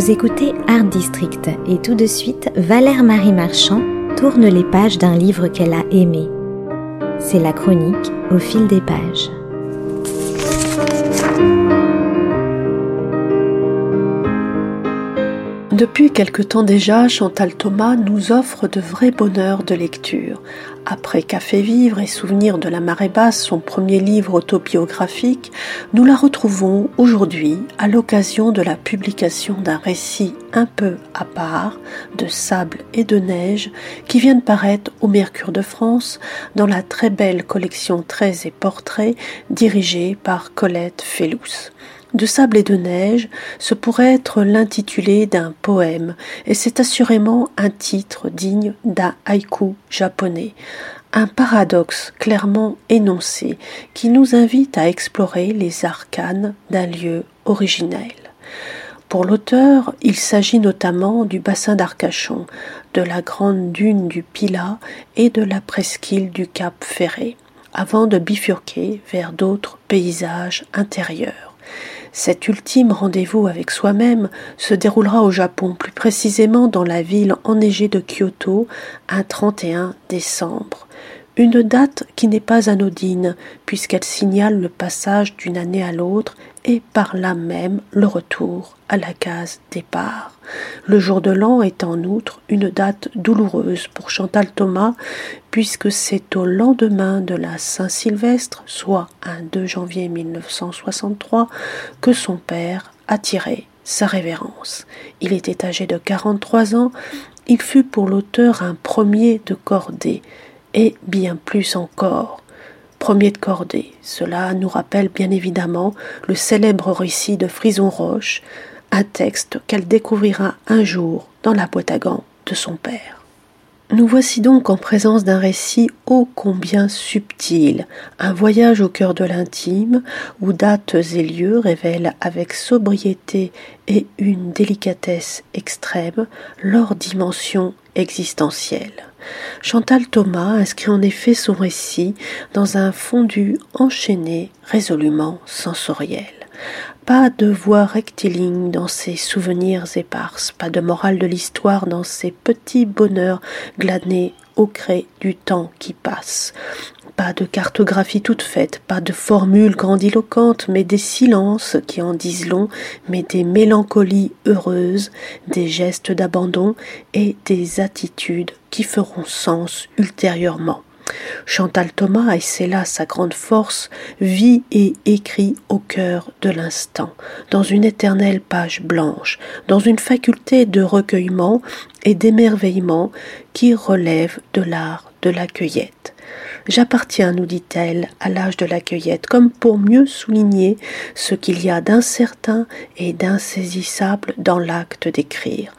Vous écoutez Art District et tout de suite, Valère Marie Marchand tourne les pages d'un livre qu'elle a aimé. C'est la chronique au fil des pages. Depuis quelque temps déjà, Chantal Thomas nous offre de vrais bonheurs de lecture. Après Café Vivre et Souvenirs de la marée basse, son premier livre autobiographique, nous la retrouvons aujourd'hui à l'occasion de la publication d'un récit un peu à part de Sable et de Neige qui vient de paraître au Mercure de France dans la très belle collection Traits et Portraits dirigée par Colette Fellous de sable et de neige, ce pourrait être l'intitulé d'un poème, et c'est assurément un titre digne d'un haïku japonais, un paradoxe clairement énoncé qui nous invite à explorer les arcanes d'un lieu originel. Pour l'auteur, il s'agit notamment du bassin d'Arcachon, de la grande dune du Pilat et de la presqu'île du Cap Ferré, avant de bifurquer vers d'autres paysages intérieurs. Cet ultime rendez-vous avec soi-même se déroulera au Japon, plus précisément dans la ville enneigée de Kyoto, un 31 décembre. Une date qui n'est pas anodine, puisqu'elle signale le passage d'une année à l'autre et par là même le retour à la case départ. Le jour de l'an est en outre une date douloureuse pour Chantal Thomas, puisque c'est au lendemain de la Saint-Sylvestre, soit un 2 janvier 1963, que son père a tiré sa révérence. Il était âgé de 43 ans, il fut pour l'auteur un premier de cordée, et bien plus encore. Premier de cordée, cela nous rappelle bien évidemment le célèbre récit de Frison Roche, un texte qu'elle découvrira un jour dans la boîte à gants de son père. Nous voici donc en présence d'un récit ô combien subtil, un voyage au cœur de l'intime, où dates et lieux révèlent avec sobriété et une délicatesse extrême leur dimension existentielle. Chantal Thomas inscrit en effet son récit dans un fondu enchaîné résolument sensoriel. Pas de voix rectiligne dans ses souvenirs éparses, pas de morale de l'histoire dans ses petits bonheurs glanés au gré du temps qui passe. Pas de cartographie toute faite, pas de formules grandiloquentes, mais des silences qui en disent long, mais des mélancolies heureuses, des gestes d'abandon et des attitudes qui feront sens ultérieurement. Chantal Thomas, et c'est là sa grande force, vit et écrit au cœur de l'instant, dans une éternelle page blanche, dans une faculté de recueillement et d'émerveillement qui relève de l'art de la cueillette. J'appartiens, nous dit-elle, à l'âge de la cueillette, comme pour mieux souligner ce qu'il y a d'incertain et d'insaisissable dans l'acte d'écrire.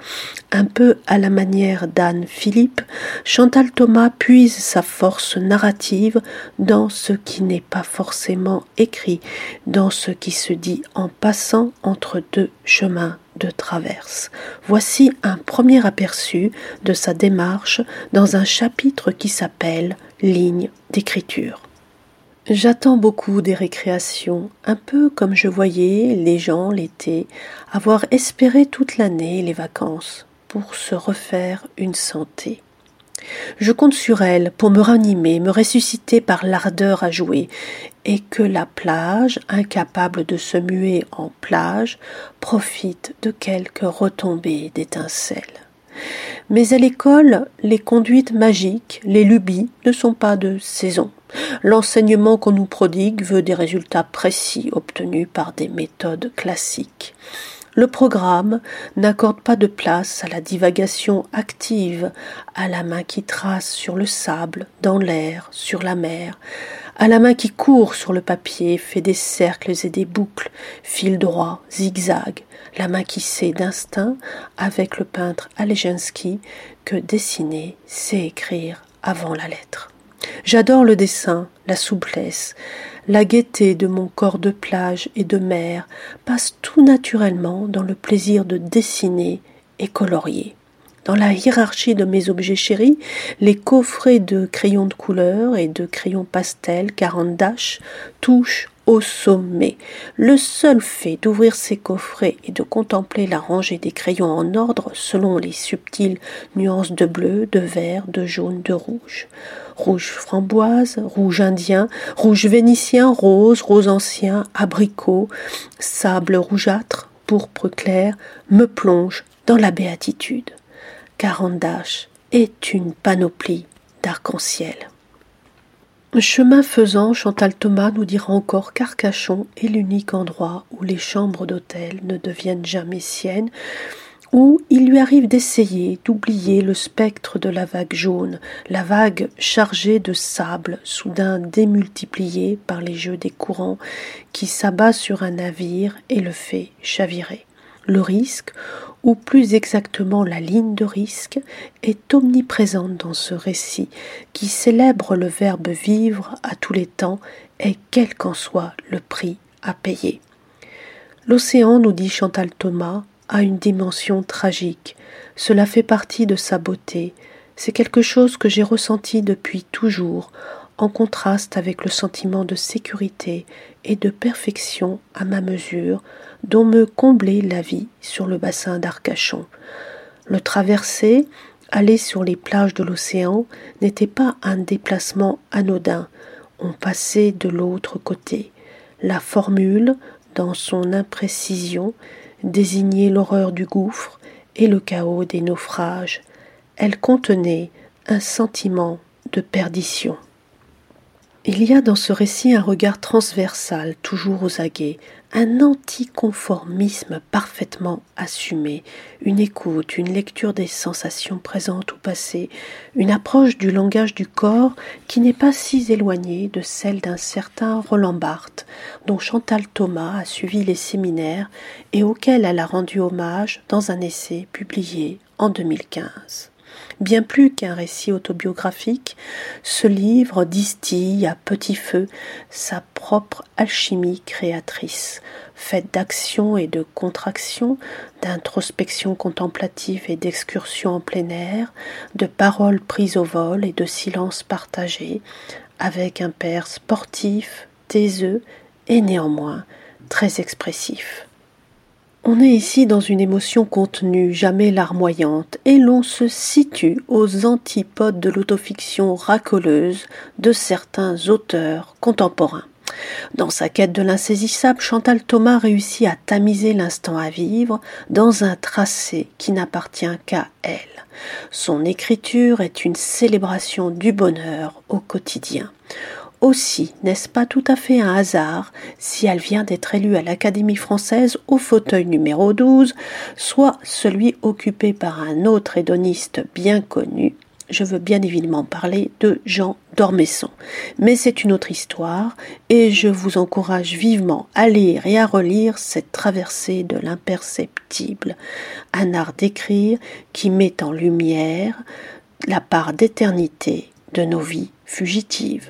Un peu à la manière d'Anne Philippe, Chantal Thomas puise sa force narrative dans ce qui n'est pas forcément écrit, dans ce qui se dit en passant entre deux chemins traverse. Voici un premier aperçu de sa démarche dans un chapitre qui s'appelle Ligne d'écriture. J'attends beaucoup des récréations, un peu comme je voyais les gens l'été avoir espéré toute l'année les vacances pour se refaire une santé. Je compte sur elle pour me ranimer, me ressusciter par l'ardeur à jouer, et que la plage, incapable de se muer en plage, profite de quelques retombées d'étincelles. Mais à l'école, les conduites magiques, les lubies ne sont pas de saison. L'enseignement qu'on nous prodigue veut des résultats précis obtenus par des méthodes classiques. Le programme n'accorde pas de place à la divagation active, à la main qui trace sur le sable, dans l'air, sur la mer, à la main qui court sur le papier, fait des cercles et des boucles, fil droit, zigzag, la main qui sait d'instinct, avec le peintre Alejensky, que dessiner, c'est écrire avant la lettre. J'adore le dessin, la souplesse, la gaieté de mon corps de plage et de mer passe tout naturellement dans le plaisir de dessiner et colorier. Dans la hiérarchie de mes objets chéris, les coffrets de crayons de couleur et de crayons pastel 40 dash touchent au sommet. Le seul fait d'ouvrir ses coffrets et de contempler la rangée des crayons en ordre selon les subtiles nuances de bleu, de vert, de jaune, de rouge. Rouge framboise, rouge indien, rouge vénitien, rose, rose ancien, abricot, sable rougeâtre, pourpre clair, me plonge dans la béatitude. Carandache est une panoplie d'arc-en-ciel. Chemin faisant, Chantal Thomas nous dira encore qu'Arcachon est l'unique endroit où les chambres d'hôtel ne deviennent jamais siennes, où il lui arrive d'essayer d'oublier le spectre de la vague jaune, la vague chargée de sable, soudain démultipliée par les jeux des courants, qui s'abat sur un navire et le fait chavirer. Le risque, ou plus exactement la ligne de risque, est omniprésente dans ce récit qui célèbre le verbe vivre à tous les temps et quel qu'en soit le prix à payer. L'océan, nous dit Chantal Thomas, a une dimension tragique. Cela fait partie de sa beauté. C'est quelque chose que j'ai ressenti depuis toujours, en contraste avec le sentiment de sécurité et de perfection à ma mesure dont me comblait la vie sur le bassin d'Arcachon. Le traverser, aller sur les plages de l'océan, n'était pas un déplacement anodin. On passait de l'autre côté. La formule, dans son imprécision, désignait l'horreur du gouffre et le chaos des naufrages. Elle contenait un sentiment de perdition. Il y a dans ce récit un regard transversal, toujours aux aguets, un anticonformisme parfaitement assumé, une écoute, une lecture des sensations présentes ou passées, une approche du langage du corps qui n'est pas si éloignée de celle d'un certain Roland Barthes, dont Chantal Thomas a suivi les séminaires et auquel elle a rendu hommage dans un essai publié en 2015. Bien plus qu'un récit autobiographique, ce livre distille à petit feu sa propre alchimie créatrice, faite d'action et de contraction, d'introspection contemplative et d'excursion en plein air, de paroles prises au vol et de silences partagés, avec un père sportif, taiseux et néanmoins très expressif. On est ici dans une émotion contenue, jamais larmoyante, et l'on se situe aux antipodes de l'autofiction racoleuse de certains auteurs contemporains. Dans sa quête de l'insaisissable, Chantal Thomas réussit à tamiser l'instant à vivre dans un tracé qui n'appartient qu'à elle. Son écriture est une célébration du bonheur au quotidien. Aussi, n'est-ce pas tout à fait un hasard si elle vient d'être élue à l'Académie française au fauteuil numéro 12, soit celui occupé par un autre hédoniste bien connu, je veux bien évidemment parler de Jean d'Ormesson. Mais c'est une autre histoire, et je vous encourage vivement à lire et à relire cette traversée de l'imperceptible, un art d'écrire qui met en lumière la part d'éternité de nos vies fugitives.